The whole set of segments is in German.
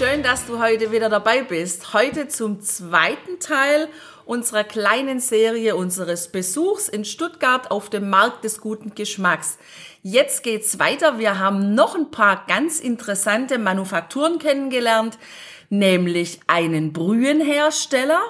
Schön, dass du heute wieder dabei bist. Heute zum zweiten Teil unserer kleinen Serie unseres Besuchs in Stuttgart auf dem Markt des guten Geschmacks. Jetzt geht's weiter. Wir haben noch ein paar ganz interessante Manufakturen kennengelernt, nämlich einen Brühenhersteller,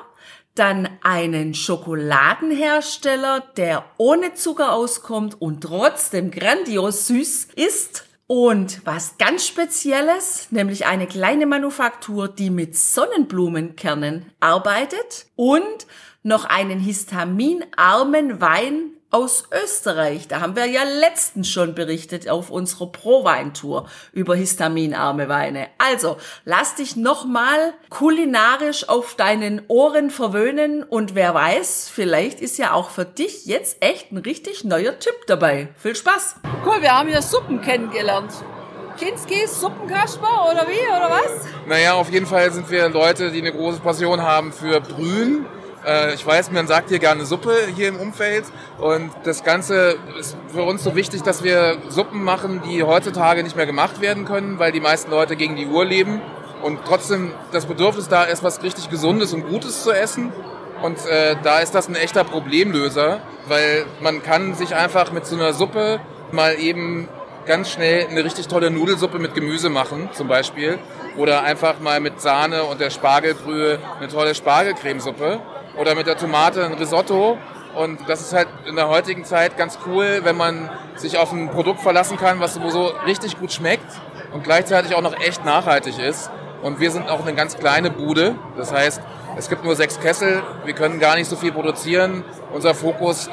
dann einen Schokoladenhersteller, der ohne Zucker auskommt und trotzdem grandios süß ist. Und was ganz Spezielles, nämlich eine kleine Manufaktur, die mit Sonnenblumenkernen arbeitet und noch einen histaminarmen Wein aus Österreich. Da haben wir ja letztens schon berichtet auf unserer Pro-Wein-Tour über histaminarme Weine. Also, lass dich nochmal kulinarisch auf deinen Ohren verwöhnen und wer weiß, vielleicht ist ja auch für dich jetzt echt ein richtig neuer Tipp dabei. Viel Spaß! Cool, wir haben hier Suppen kennengelernt. Kinski, Suppenkasper oder wie, oder was? Naja, auf jeden Fall sind wir Leute, die eine große Passion haben für Brühen äh, ich weiß, man sagt hier gerne Suppe hier im Umfeld und das Ganze ist für uns so wichtig, dass wir Suppen machen, die heutzutage nicht mehr gemacht werden können, weil die meisten Leute gegen die Uhr leben und trotzdem das Bedürfnis da ist, was richtig Gesundes und Gutes zu essen. Und äh, da ist das ein echter Problemlöser, weil man kann sich einfach mit so einer Suppe mal eben ganz schnell eine richtig tolle Nudelsuppe mit Gemüse machen, zum Beispiel. Oder einfach mal mit Sahne und der Spargelbrühe eine tolle Spargelcremesuppe oder mit der Tomate ein Risotto. Und das ist halt in der heutigen Zeit ganz cool, wenn man sich auf ein Produkt verlassen kann, was sowieso richtig gut schmeckt und gleichzeitig auch noch echt nachhaltig ist. Und wir sind auch eine ganz kleine Bude. Das heißt, es gibt nur sechs Kessel. Wir können gar nicht so viel produzieren. Unser Fokus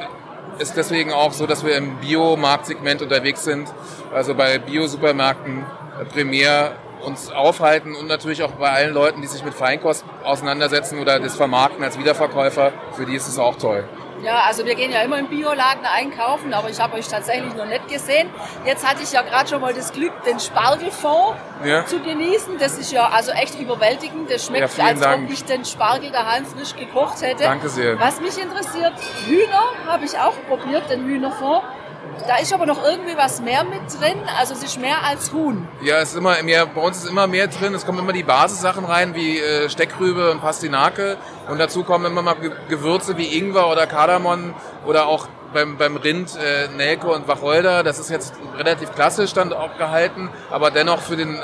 ist deswegen auch so, dass wir im Biomarktsegment unterwegs sind. Also bei Bio-Supermärkten, primär uns aufhalten und natürlich auch bei allen Leuten, die sich mit Feinkost auseinandersetzen oder das vermarkten als Wiederverkäufer, für die ist es auch toll. Ja, also wir gehen ja immer im Bioladen einkaufen, aber ich habe euch tatsächlich noch nicht gesehen. Jetzt hatte ich ja gerade schon mal das Glück, den Spargelfond ja. zu genießen. Das ist ja also echt überwältigend. Das schmeckt, ja, als Dank. ob ich den Spargel daheim frisch gekocht hätte. Danke sehr. Was mich interessiert, Hühner habe ich auch probiert, den Hühnerfond. Da ist aber noch irgendwie was mehr mit drin, also es ist mehr als Huhn. Ja, es ist immer mehr, bei uns ist immer mehr drin. Es kommen immer die Basissachen rein, wie äh, Steckrübe und Pastinake. Und dazu kommen immer mal Gewürze wie Ingwer oder Kardamom oder auch beim, beim Rind äh, Nelke und Wacholder. Das ist jetzt relativ klassisch dann auch gehalten, aber dennoch für den äh,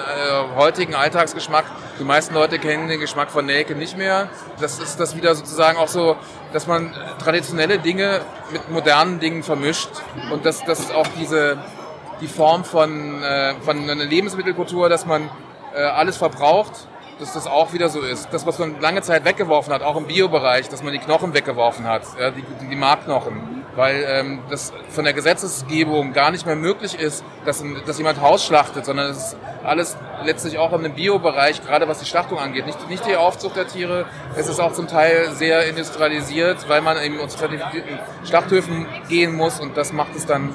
heutigen Alltagsgeschmack. Die meisten Leute kennen den Geschmack von Nelke nicht mehr. Das ist das wieder sozusagen auch so, dass man traditionelle Dinge mit modernen Dingen vermischt und das, das ist auch diese die Form von, äh, von einer Lebensmittelkultur, dass man äh, alles verbraucht dass das auch wieder so ist. Das, was man lange Zeit weggeworfen hat, auch im Biobereich, dass man die Knochen weggeworfen hat, ja, die, die Markknochen weil ähm, das von der Gesetzesgebung gar nicht mehr möglich ist, dass, dass jemand Haus schlachtet, sondern es ist alles letztlich auch im Biobereich, gerade was die Schlachtung angeht. Nicht, nicht die Aufzucht der Tiere, es ist auch zum Teil sehr industrialisiert, weil man eben zertifizierten Schlachthöfen gehen muss und das macht es dann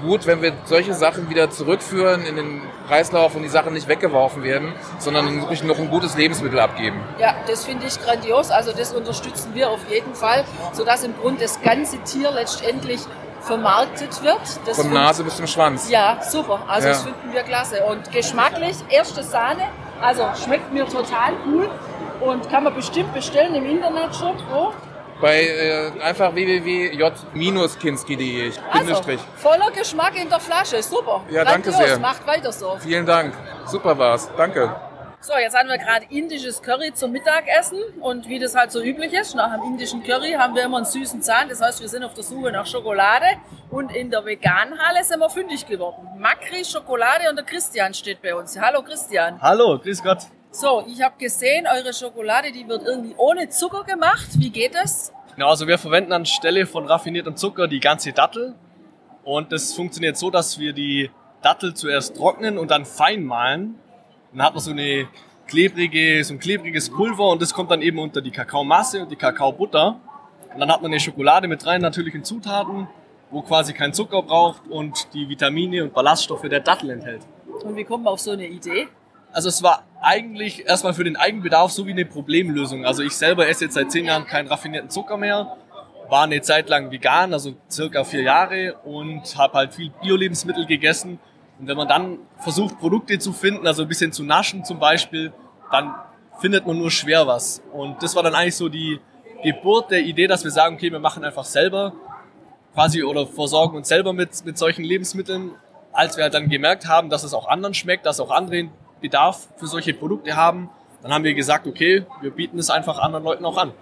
gut, wenn wir solche Sachen wieder zurückführen in den Kreislauf und die Sachen nicht weggeworfen werden, sondern wirklich noch ein gutes Lebensmittel abgeben. Ja, das finde ich grandios. Also das unterstützen wir auf jeden Fall, sodass im Grunde das ganze Tier letztendlich vermarktet wird. Das Von Nase bis zum Schwanz. Ja, super. Also ja. das finden wir klasse. Und geschmacklich, erste Sahne, also schmeckt mir total cool und kann man bestimmt bestellen im Internetshop. Wo? Bei äh, einfach www.j-kinski.de. Also, voller Geschmack in der Flasche, super. Ja, Grandios. danke sehr. Macht weiter so. Vielen Dank, super war's, danke. So, jetzt haben wir gerade indisches Curry zum Mittagessen und wie das halt so üblich ist, nach einem indischen Curry haben wir immer einen süßen Zahn, das heißt, wir sind auf der Suche nach Schokolade und in der Veganhalle sind wir fündig geworden. Makri, Schokolade und der Christian steht bei uns. Hallo Christian. Hallo, grüß Gott. So, ich habe gesehen, eure Schokolade, die wird irgendwie ohne Zucker gemacht. Wie geht das? Genau, also wir verwenden anstelle von raffiniertem Zucker die ganze Dattel. Und das funktioniert so, dass wir die Dattel zuerst trocknen und dann fein mahlen. Dann hat man so eine klebrige, so ein klebriges Pulver und das kommt dann eben unter die Kakaomasse und die Kakaobutter. Und dann hat man eine Schokolade mit rein natürlichen Zutaten, wo quasi kein Zucker braucht und die Vitamine und Ballaststoffe der Dattel enthält. Und wie kommt man auf so eine Idee? Also es war eigentlich erstmal für den Eigenbedarf so wie eine Problemlösung. Also ich selber esse jetzt seit zehn Jahren keinen raffinierten Zucker mehr, war eine Zeit lang vegan, also circa vier Jahre und habe halt viel Bio-Lebensmittel gegessen. Und wenn man dann versucht, Produkte zu finden, also ein bisschen zu naschen zum Beispiel, dann findet man nur schwer was. Und das war dann eigentlich so die Geburt der Idee, dass wir sagen, okay, wir machen einfach selber quasi oder versorgen uns selber mit, mit solchen Lebensmitteln, als wir halt dann gemerkt haben, dass es auch anderen schmeckt, dass auch andere Bedarf für solche Produkte haben, dann haben wir gesagt, okay, wir bieten es einfach anderen Leuten auch an.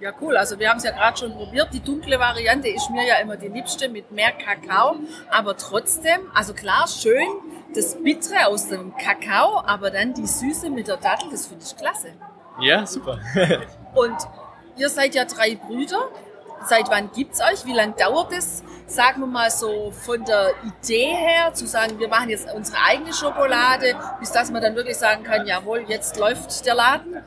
Ja, cool. Also wir haben es ja gerade schon probiert. Die dunkle Variante ist mir ja immer die liebste mit mehr Kakao. Aber trotzdem, also klar, schön das Bittere aus dem Kakao, aber dann die Süße mit der Dattel, das finde ich klasse. Ja, super. Und ihr seid ja drei Brüder. Seit wann gibt es euch? Wie lange dauert es? Sagen wir mal so von der Idee her, zu sagen, wir machen jetzt unsere eigene Schokolade, bis dass man dann wirklich sagen kann, jawohl, jetzt läuft der Laden?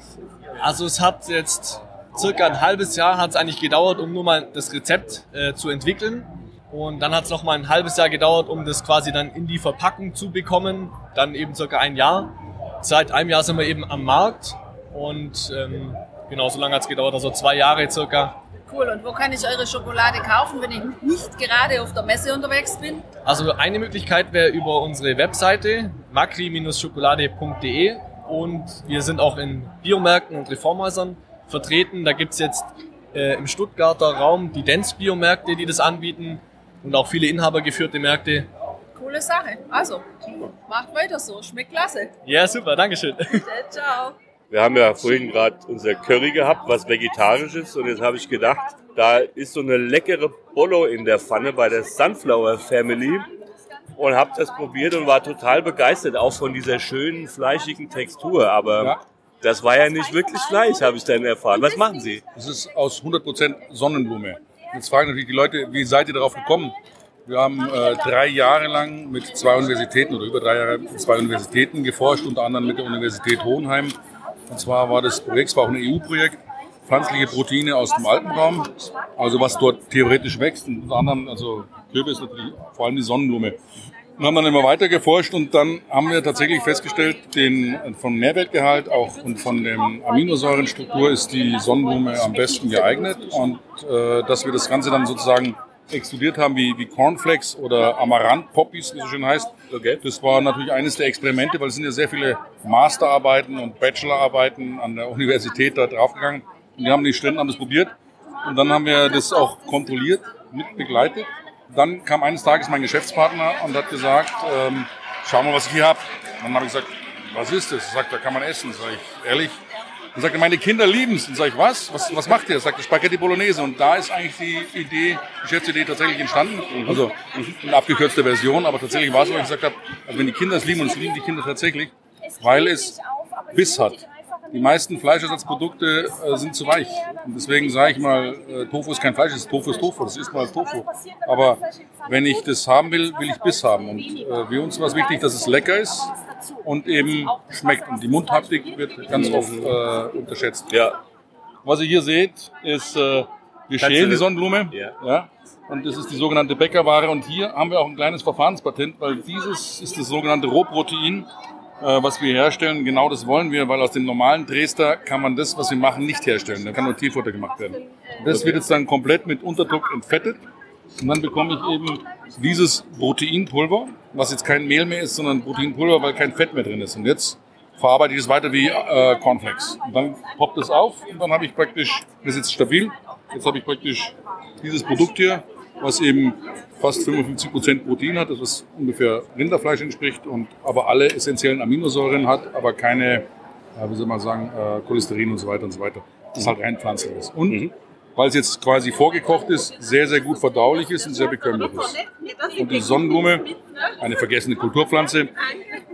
Also es hat jetzt circa ein halbes Jahr hat es eigentlich gedauert, um nur mal das Rezept äh, zu entwickeln. Und dann hat es noch mal ein halbes Jahr gedauert, um das quasi dann in die Verpackung zu bekommen. Dann eben circa ein Jahr. Seit einem Jahr sind wir eben am Markt und ähm, genau so lange hat es gedauert, also zwei Jahre circa. Cool. Und wo kann ich eure Schokolade kaufen, wenn ich nicht gerade auf der Messe unterwegs bin? Also eine Möglichkeit wäre über unsere Webseite makri-schokolade.de und wir sind auch in Biomärkten und Reformhäusern vertreten. Da gibt es jetzt äh, im Stuttgarter Raum die Dance-Biomärkte, die das anbieten und auch viele inhabergeführte Märkte. Coole Sache. Also, macht weiter so. Schmeckt klasse. Ja, super. Dankeschön. Ciao. Wir haben ja vorhin gerade unser Curry gehabt, was vegetarisch ist. Und jetzt habe ich gedacht, da ist so eine leckere Bolo in der Pfanne bei der Sunflower Family. Und habe das probiert und war total begeistert, auch von dieser schönen, fleischigen Textur. Aber Ja. das war ja nicht wirklich Fleisch, habe ich dann erfahren. Was machen Sie? Das ist aus 100% Sonnenblume. Jetzt fragen natürlich die Leute, wie seid ihr darauf gekommen? Wir haben äh, drei Jahre lang mit zwei Universitäten oder über drei Jahre mit zwei Universitäten geforscht, unter anderem mit der Universität Hohenheim. Und zwar war das Projekt, es war auch ein EU-Projekt, pflanzliche Proteine aus dem Alpenraum, also was dort theoretisch wächst. Und unter anderem, also Kürbis natürlich, vor allem die Sonnenblume. Und haben dann immer weiter geforscht und dann haben wir tatsächlich festgestellt, den, von Nährwertgehalt auch und von der Aminosäurenstruktur ist die Sonnenblume am besten geeignet und äh, dass wir das Ganze dann sozusagen extrudiert haben wie, wie Cornflakes oder Amaranth-Poppies, wie es so schön heißt. Okay. Das war natürlich eines der Experimente, weil es sind ja sehr viele Masterarbeiten und Bachelorarbeiten an der Universität da draufgegangen. Und die haben die Studenten haben das probiert und dann haben wir das auch kontrolliert, mit begleitet. Dann kam eines Tages mein Geschäftspartner und hat gesagt, ähm, schau mal, was ich hier habe. Dann habe ich gesagt, was ist das? Er sagt, da kann man essen. Sag ich, ehrlich? Dann sagt er, meine Kinder lieben es. Dann sage ich, was? was? Was macht ihr? Sagt Spaghetti Bolognese. Und da ist eigentlich die Idee, die Geschäftsidee tatsächlich entstanden. Also eine abgekürzte Version, aber tatsächlich war es, so, weil ich gesagt habe, also wenn die Kinder es lieben, und es lieben die Kinder tatsächlich, weil es Biss hat. Die meisten Fleischersatzprodukte äh, sind zu weich. Und deswegen sage ich mal, äh, Tofu ist kein Fleisch, ist Tofu ist Tofu, das ist mal Tofu. Aber wenn ich das haben will, will ich Biss haben. Und äh, für uns war es wichtig, dass es lecker ist und eben schmeckt. Und die Mundhaptik wird ganz oft äh, unterschätzt. Ja, Was ihr hier seht, ist, äh, wir schälen die Sonnenblume. Ja. Ja. Und das ist die sogenannte Bäckerware. Und hier haben wir auch ein kleines Verfahrenspatent, weil dieses ist das sogenannte Rohprotein, was wir herstellen. Genau das wollen wir, weil aus dem normalen Dresder kann man das, was wir machen, nicht herstellen. Da kann nur Tierfutter gemacht werden. Das wird jetzt dann komplett mit Unterdruck entfettet. Und dann bekomme ich eben dieses Proteinpulver, was jetzt kein Mehl mehr ist, sondern Proteinpulver, weil kein Fett mehr drin ist. Und jetzt verarbeite ich es weiter wie äh, Cornflakes. Und dann poppt es auf und dann habe ich praktisch, das ist jetzt stabil, jetzt habe ich praktisch dieses Produkt hier, was eben fast 55% Protein hat, das was ungefähr Rinderfleisch entspricht und aber alle essentiellen Aminosäuren hat, aber keine, ja, wie soll man sagen, äh, Cholesterin und so weiter und so weiter. Das ist halt rein pflanzlich ist. Und weil es jetzt quasi vorgekocht ist, sehr, sehr gut verdaulich ist und sehr bekömmlich ist. Und die Sonnenblume, eine vergessene Kulturpflanze,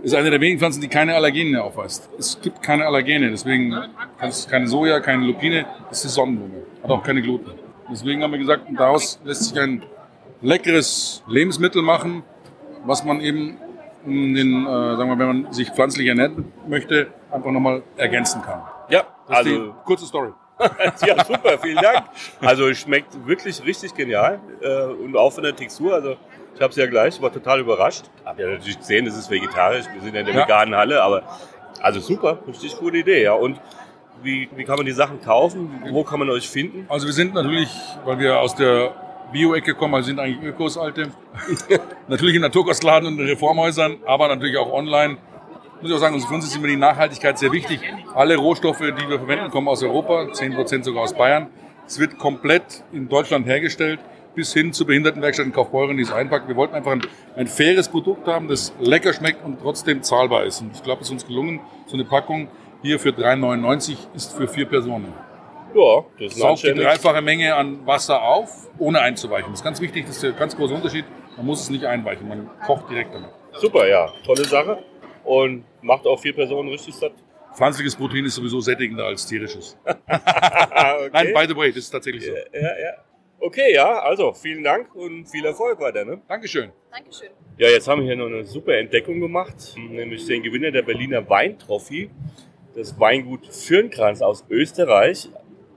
ist eine der wenigen Pflanzen, die keine Allergene aufweist. Es gibt keine Allergene, deswegen kannst keine Soja, keine Lupine, das ist die Sonnenblume. Hat auch keine Gluten. Deswegen haben wir gesagt, daraus lässt sich ein leckeres Lebensmittel machen, was man eben, um den, äh, sagen wir, wenn man sich pflanzlich ernähren möchte, einfach nochmal ergänzen kann. Ja, Das ist also kurze Story. ja, super, vielen Dank. Also es schmeckt wirklich richtig genial äh, und auch von der Textur. Also ich habe es ja gleich, war total überrascht. Hab ja natürlich gesehen, es ist vegetarisch. Wir sind ja in der Ja. veganen Halle, aber also super, richtig gute Idee. Ja und wie, wie kann man die Sachen kaufen? Wo kann man euch finden? Also wir sind natürlich, weil wir aus der Bio-Ecke kommen, also sind eigentlich Ökos alte, natürlich in Naturkostladen und in Reformhäusern, aber natürlich auch online. Muss ich auch sagen, also für uns ist immer die Nachhaltigkeit sehr wichtig. Alle Rohstoffe, die wir verwenden, kommen aus Europa, 10% sogar aus Bayern. Es wird komplett in Deutschland hergestellt, bis hin zur Behindertenwerkstatt in Kaufbeuren, die es einpackt. Wir wollten einfach ein, ein faires Produkt haben, das lecker schmeckt und trotzdem zahlbar ist. Und ich glaube, es ist uns gelungen, so eine Packung hier für 3,99 ist für vier Personen. Ja, das ist ein Saugt die dreifache Menge an Wasser auf, ohne einzuweichen. Das ist ganz wichtig, das ist der ganz große Unterschied. Man muss es nicht einweichen, man kocht direkt damit. Super, ja, tolle Sache. Und macht auch vier Personen richtig satt. Pflanzliches Protein ist sowieso sättigender als tierisches. okay. Nein, by the way, das ist tatsächlich so. ja, ja. Okay, ja, also vielen Dank und viel Erfolg weiter. Ne? Dankeschön. Dankeschön. Ja, jetzt haben wir hier noch eine super Entdeckung gemacht, nämlich den Gewinner der Berliner Weintrophy, das Weingut Fürnkranz aus Österreich.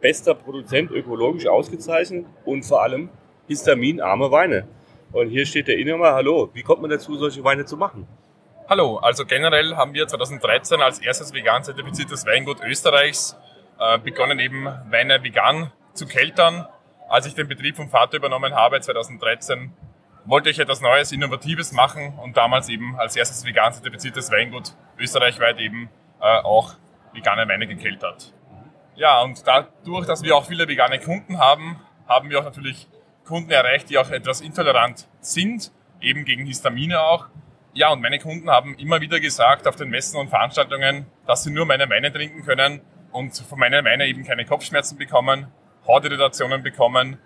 Bester Produzent, ökologisch ausgezeichnet und vor allem histaminarme Weine. Und hier steht der Inhaber, hallo, wie kommt man dazu, solche Weine zu machen? Hallo, also generell haben wir 2013 als erstes vegan zertifiziertes Weingut Österreichs äh, begonnen, eben Weine vegan zu keltern. Als ich den Betrieb vom Vater übernommen habe, 2013, wollte ich etwas Neues, Innovatives machen und damals eben als erstes vegan zertifiziertes Weingut österreichweit eben äh, auch vegane Weine gekeltert. Ja, und dadurch, dass wir auch viele vegane Kunden haben, haben wir auch natürlich Kunden erreicht, die auch etwas intolerant sind, eben gegen Histamine auch. Ja, und meine Kunden haben immer wieder gesagt auf den Messen und Veranstaltungen, dass sie nur meine Weine trinken können und von meinen Weinen eben keine Kopfschmerzen bekommen, Hautirritationen bekommen,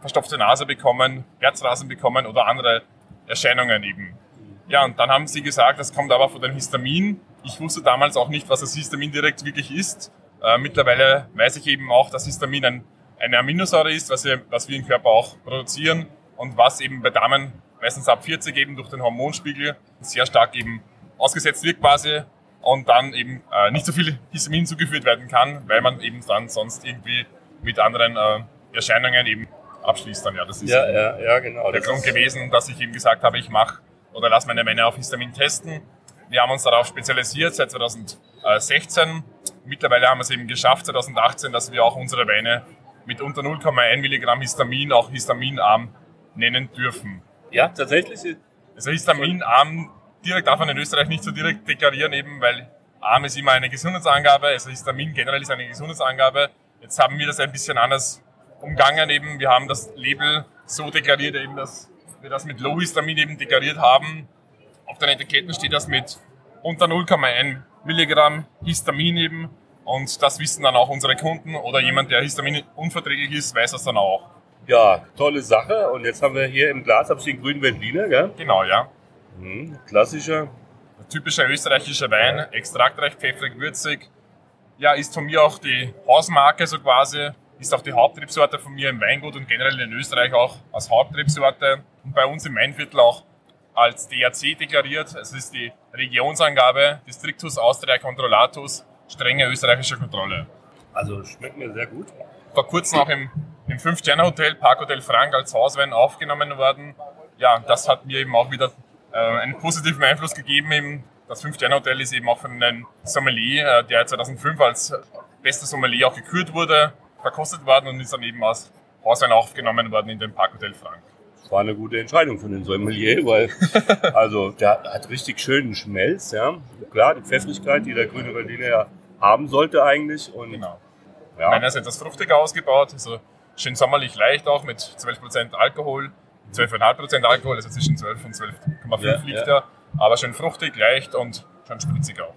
verstopfte Nase bekommen, Herzrasen bekommen oder andere Erscheinungen eben. Ja, und dann haben sie gesagt, das kommt aber von den Histamin. Ich wusste damals auch nicht, was das Histamin direkt wirklich ist. Äh, mittlerweile weiß ich eben auch, dass Histamin ein, eine Aminosäure ist, was wir, was wir im Körper auch produzieren und was eben bei Damen meistens ab 40 eben durch den Hormonspiegel sehr stark eben ausgesetzt wird quasi und dann eben äh, nicht so viel Histamin zugeführt werden kann, weil man eben dann sonst irgendwie mit anderen äh, Erscheinungen eben abschließt dann. Ja, das ist Ja, ja, ja, genau. der Grund gewesen, dass ich eben gesagt habe, ich mache oder lasse meine Weine auf Histamin testen. Wir haben uns darauf spezialisiert seit 2016. Mittlerweile haben wir es eben geschafft, 2018, dass wir auch unsere Weine mit unter 0,1 Milligramm Histamin auch histaminarm nennen dürfen. Ja, tatsächlich. Also histaminarm direkt darf man in Österreich nicht so direkt deklarieren, eben weil arm ist immer eine Gesundheitsangabe, also Histamin generell ist eine Gesundheitsangabe. Jetzt haben wir das ein bisschen anders umgangen eben. Wir haben das Label so deklariert eben, dass wir das mit Low Histamin eben deklariert haben. Auf den Etiketten steht das mit unter 0,1 Milligramm Histamin eben. Und das wissen dann auch unsere Kunden oder jemand, der Histamin unverträglich ist, weiß das dann auch. Ja, tolle Sache. Und jetzt haben wir hier im Glas, habe ich den grünen Veltliner, gell? Genau, ja. Mhm. Klassischer. typischer österreichischer Wein, extraktreich, pfeffrig, würzig. Ja, ist von mir auch die Hausmarke so quasi, ist auch die Hauptrebsorte von mir im Weingut und generell in Österreich auch als Hauptrebsorte und bei uns im Mainviertel auch als DAC deklariert. Es ist die Regionsangabe Districtus Austria Controllatus, strenge österreichische Kontrolle. Also schmeckt mir sehr gut. Vor kurzem auch im, im Fünf-Sterne-Hotel Parkhotel Frank als Hauswein aufgenommen worden. Ja, das hat mir eben auch wieder äh, einen positiven Einfluss gegeben. Eben. Das Fünf-Sterne-Hotel ist eben auch von einem Sommelier, äh, der 2005 als bester Sommelier auch gekürt wurde, verkostet worden und ist dann eben als Hauswein aufgenommen worden in den Parkhotel Frank. Das war eine gute Entscheidung von den Sommelier, weil also der hat richtig schönen Schmelz, ja. Klar, die Pfeffrigkeit, die der grüne Veltliner ja haben sollte eigentlich. Und Genau. ja, Meiner ist etwas fruchtiger ausgebaut, also schön sommerlich leicht auch mit 12% Alkohol, 12,5% Alkohol, also zwischen 12 und 12,5 Ja, liegt ja. er, aber schön fruchtig, leicht und schön spritzig auch.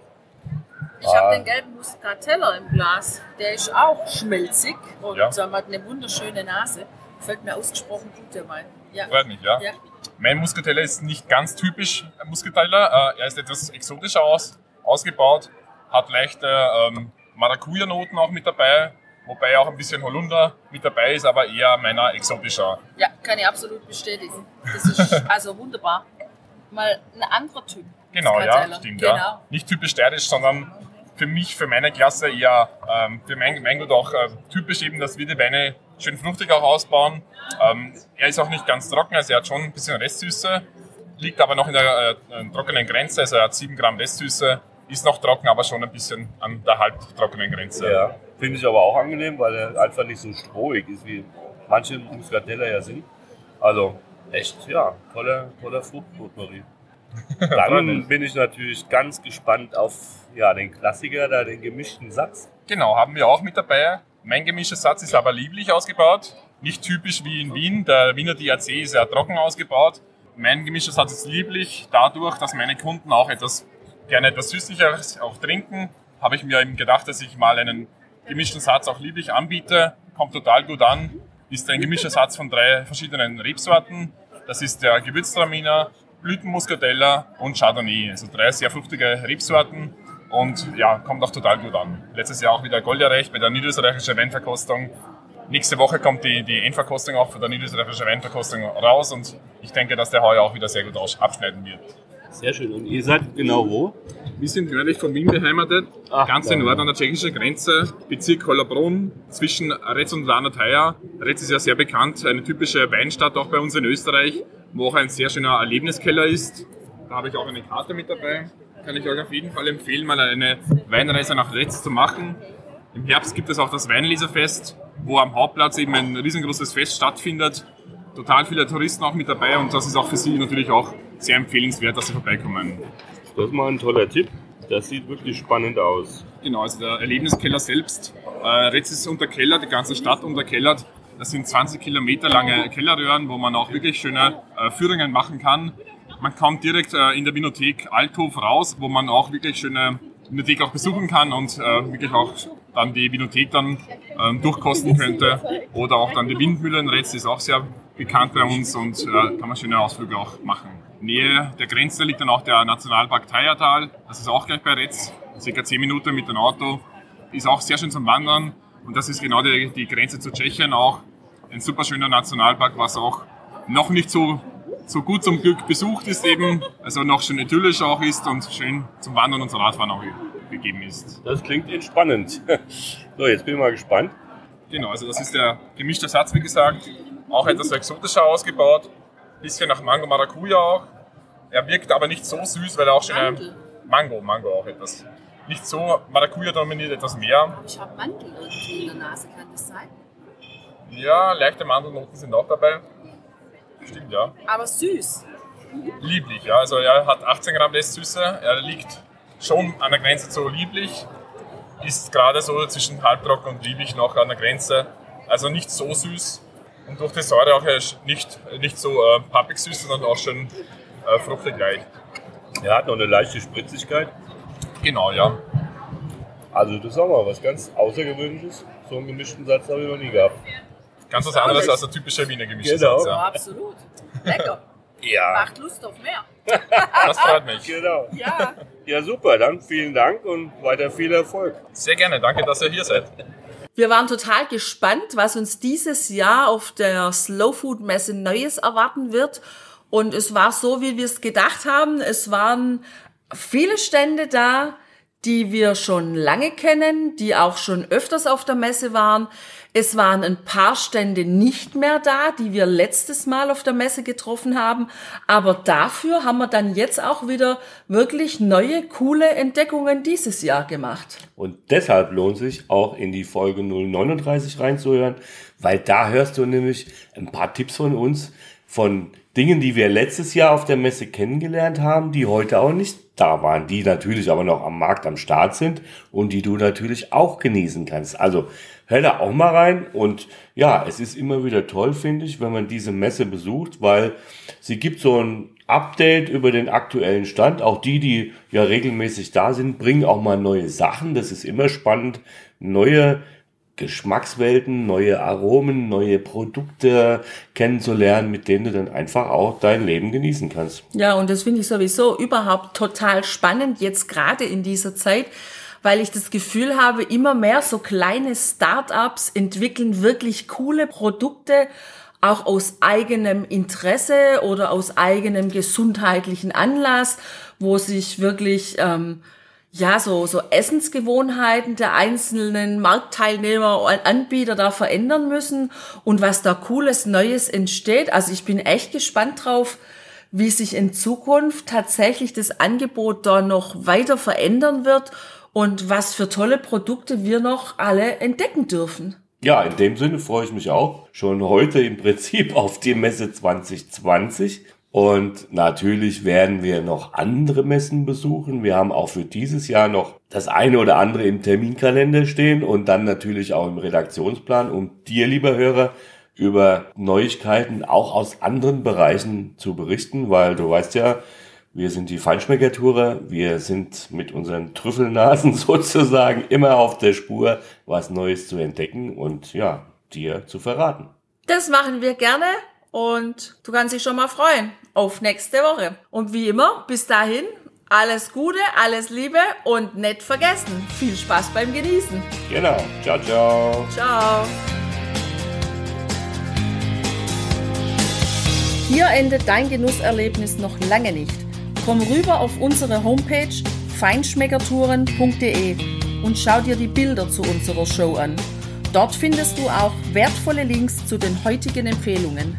Ich habe den gelben Muscateller im Glas. Der ist auch schmelzig und Ja. ähm, hat eine wunderschöne Nase. Gefällt mir ausgesprochen gut, der Wein. Ja. Freut mich, ja. Ja. Mein Muscateller ist nicht ganz typisch ein Muscateller, äh, er ist etwas exotischer aus, ausgebaut, hat leichte ähm, Maracuja-Noten auch mit dabei, wobei auch ein bisschen Holunder mit dabei ist, aber eher meiner exotischer. ja, kann ich absolut bestätigen. Das ist also wunderbar. Mal ein anderer Typ. Genau, ja, stimmt, genau. ja. Nicht typisch steirisch, sondern für mich, für meine Klasse eher ähm, für mein Weingut auch äh, typisch eben, dass wir die Weine schön fruchtig auch ausbauen. Ähm, er ist auch nicht ganz trocken, also er hat schon ein bisschen Restsüße, liegt aber noch in der äh, trockenen Grenze, also er hat 7 Gramm Restsüße, ist noch trocken, aber schon ein bisschen an der halbtrockenen Grenze. Ja, finde ich aber auch angenehm, weil er einfach nicht so strohig ist, wie manche Muscatella ja sind. Also echt, ja, toller, toller Fruchtpotpourri. Dann bin ich natürlich ganz gespannt auf ja, den Klassiker, da den gemischten Satz. Genau, haben wir auch mit dabei. Mein gemischter Satz ist aber lieblich ausgebaut. Nicht typisch wie in Wien. Der Wiener DAC ist ja trocken ausgebaut. Mein gemischter Satz ist lieblich dadurch, dass meine Kunden auch etwas gerne etwas Süßlicheres auch trinken. Habe ich mir eben gedacht, dass ich mal einen gemischten Satz auch lieblich anbiete. Kommt total gut an. Ist ein gemischter Satz von drei verschiedenen Rebsorten. Das ist der Gewürztraminer, Blütenmuscatella und Chardonnay. Also drei sehr fruchtige Rebsorten und ja, kommt auch total gut an. Letztes Jahr auch wieder Gold erreicht bei der niederösterreichischen Weinverkostung. Nächste Woche kommt die, die Endverkostung auch von der niederösterreichischen Weinverkostung raus und ich denke, dass der heuer auch wieder sehr gut abschneiden wird. Sehr schön. Und ihr seid genau wo? Wir sind nördlich von Wien beheimatet, Ach, ganz im Norden an der tschechischen Grenze, Bezirk Hollabrunn, zwischen Retz und Lanateia. Retz ist ja sehr bekannt, eine typische Weinstadt auch bei uns in Österreich, wo auch ein sehr schöner Erlebniskeller ist. Da habe ich auch eine Karte mit dabei. Kann ich euch auf jeden Fall empfehlen, mal eine Weinreise nach Retz zu machen. Im Herbst gibt es auch das Weinleserfest, wo am Hauptplatz eben ein riesengroßes Fest stattfindet. Total viele Touristen auch mit dabei und das ist auch für Sie natürlich auch sehr empfehlenswert, dass Sie vorbeikommen. Das ist mal ein toller Tipp. Das sieht wirklich spannend aus. Genau, also der Erlebniskeller selbst. Äh, Retz ist unterkellert, die ganze Stadt unterkellert. Das sind 20 Kilometer lange Kellerröhren, wo man auch wirklich schöne äh, Führungen machen kann. Man kommt direkt äh, in der Winothek Althof raus, wo man auch wirklich schöne Winothek auch besuchen kann und äh, wirklich auch dann die Winothek dann ähm, durchkosten könnte. Oder auch dann die Windmühlen. Retz ist auch sehr bekannt bei uns und äh, kann man schöne Ausflüge auch machen. Nähe der Grenze liegt dann auch der Nationalpark Thayertal. Das ist auch gleich bei Retz, circa 10 Minuten mit dem Auto. Ist auch sehr schön zum Wandern und das ist genau die, die Grenze zu Tschechien auch. Ein super schöner Nationalpark, was auch noch nicht so, so gut zum Glück besucht ist eben, also noch schön idyllisch auch ist und schön zum Wandern und zum Radfahren auch gegeben ist. Das klingt entspannend. So, jetzt bin ich mal gespannt. Genau, also das ist der gemischte Satz, wie gesagt. Auch etwas exotischer ausgebaut. Bisschen nach Mango Maracuja auch. Er wirkt aber nicht so süß, weil er auch schon eine Mango, Mango auch etwas. Nicht so Maracuja dominiert etwas mehr. Ich habe Mandel irgendwie in der Nase, kann das sein? Ja, leichte Mandelnoten sind auch dabei. Stimmt, ja. Aber süß. Lieblich, ja. Also er hat 18 Gramm Restsüße. Er liegt schon an der Grenze zu lieblich. Ist gerade so zwischen halbtrocken und lieblich noch an der Grenze. Also nicht so süß. Und durch die Säure auch nicht, nicht so äh, pappig süß, sondern auch schön äh, fruchtig leicht. Er hat noch eine leichte Spritzigkeit. Genau, ja. Also das ist auch mal was ganz Außergewöhnliches. So einen gemischten Satz habe ich noch nie gehabt. Ganz was anderes als der typische Wiener gemischte Genau. Satz. Ja, Ja. absolut. Lecker. Ja, Macht Lust auf mehr. Das freut mich. genau. Ja. Ja, super. Dann vielen Dank und weiter viel Erfolg. Sehr gerne. Danke, dass ihr hier seid. Wir waren total gespannt, was uns dieses Jahr auf der Slow Food Messe Neues erwarten wird. Und es war so, wie wir es gedacht haben. Es waren viele Stände da, die wir schon lange kennen, die auch schon öfters auf der Messe waren. Es waren ein paar Stände nicht mehr da, die wir letztes Mal auf der Messe getroffen haben. Aber dafür haben wir dann jetzt auch wieder wirklich neue, coole Entdeckungen dieses Jahr gemacht. Und deshalb lohnt sich auch in die Folge 039 reinzuhören, weil da hörst du nämlich ein paar Tipps von uns, von Dingen, die wir letztes Jahr auf der Messe kennengelernt haben, die heute auch nicht da waren, die natürlich aber noch am Markt am Start sind und die du natürlich auch genießen kannst. Also hör da auch mal rein und ja, es ist immer wieder toll, finde ich, wenn man diese Messe besucht, weil sie gibt so ein Update über den aktuellen Stand. Auch die, die ja regelmäßig da sind, bringen auch mal neue Sachen. Das ist immer spannend, neue Geschmackswelten, neue Aromen, neue Produkte kennenzulernen, mit denen du dann einfach auch dein Leben genießen kannst. Ja, und das finde ich sowieso überhaupt total spannend, jetzt gerade in dieser Zeit, weil ich das Gefühl habe, immer mehr so kleine Start-ups entwickeln wirklich coole Produkte, auch aus eigenem Interesse oder aus eigenem gesundheitlichen Anlass, wo sich wirklich ähm, ja, so, so Essensgewohnheiten der einzelnen Marktteilnehmer und Anbieter da verändern müssen und was da cooles Neues entsteht. Also ich bin echt gespannt drauf, wie sich in Zukunft tatsächlich das Angebot da noch weiter verändern wird und was für tolle Produkte wir noch alle entdecken dürfen. Ja, in dem Sinne freue ich mich auch schon heute im Prinzip auf die Messe 2020. Und natürlich werden wir noch andere Messen besuchen. Wir haben auch für dieses Jahr noch das eine oder andere im Terminkalender stehen und dann natürlich auch im Redaktionsplan, um dir, lieber Hörer, über Neuigkeiten auch aus anderen Bereichen zu berichten, weil du weißt ja, wir sind die Feinschmeckertourer. Wir sind mit unseren Trüffelnasen sozusagen immer auf der Spur, was Neues zu entdecken und ja, dir zu verraten. Das machen wir gerne und du kannst dich schon mal freuen auf nächste Woche. Und wie immer, bis dahin, alles Gute, alles Liebe und nicht vergessen, viel Spaß beim Genießen. Genau. Ciao, ciao. Ciao. Hier endet dein Genusserlebnis noch lange nicht. Komm rüber auf unsere Homepage feinschmeckertouren.de und schau dir die Bilder zu unserer Show an. Dort findest du auch wertvolle Links zu den heutigen Empfehlungen.